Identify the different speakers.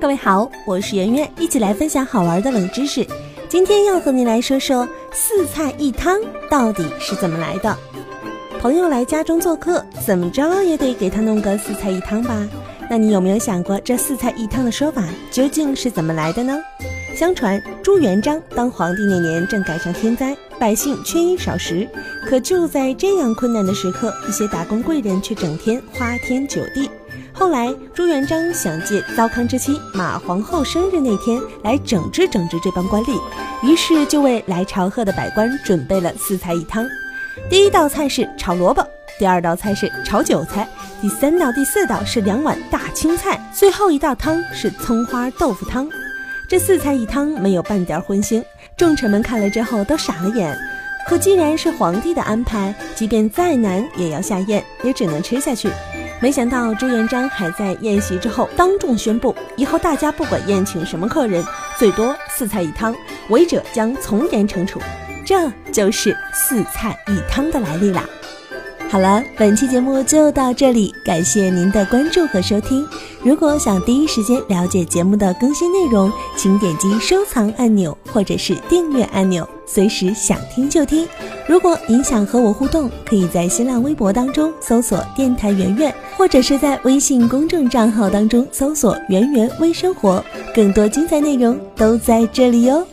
Speaker 1: 各位好，我是圆圆，一起来分享好玩的冷知识。今天要和您来说说四菜一汤到底是怎么来的。朋友来家中做客，怎么着也得给他弄个四菜一汤吧？那你有没有想过，这四菜一汤的说法究竟是怎么来的呢？相传朱元璋当皇帝那年正赶上天灾，百姓缺衣少食。可就在这样困难的时刻，一些打工贵人却整天花天酒地。后来朱元璋想借糟糠之妻马皇后生日那天来整治整治这帮官吏，于是就为来朝贺的百官准备了四菜一汤。第一道菜是炒萝卜，第二道菜是炒韭菜，第三道、第四道是两碗大青菜，最后一道汤是葱花豆腐汤。这四菜一汤没有半点荤腥，众臣们看了之后都傻了眼。可既然是皇帝的安排，即便再难也要下咽，也只能吃下去。没想到朱元璋还在宴席之后当众宣布，以后大家不管宴请什么客人，最多四菜一汤，违者将从严惩处。这就是四菜一汤的来历啦。好了，本期节目就到这里，感谢您的关注和收听。如果想第一时间了解节目的更新内容，请点击收藏按钮或者是订阅按钮，随时想听就听。如果您想和我互动，可以在新浪微博当中搜索“电台圆圆”，或者是在微信公众账号当中搜索“圆圆微生活”，更多精彩内容都在这里哟。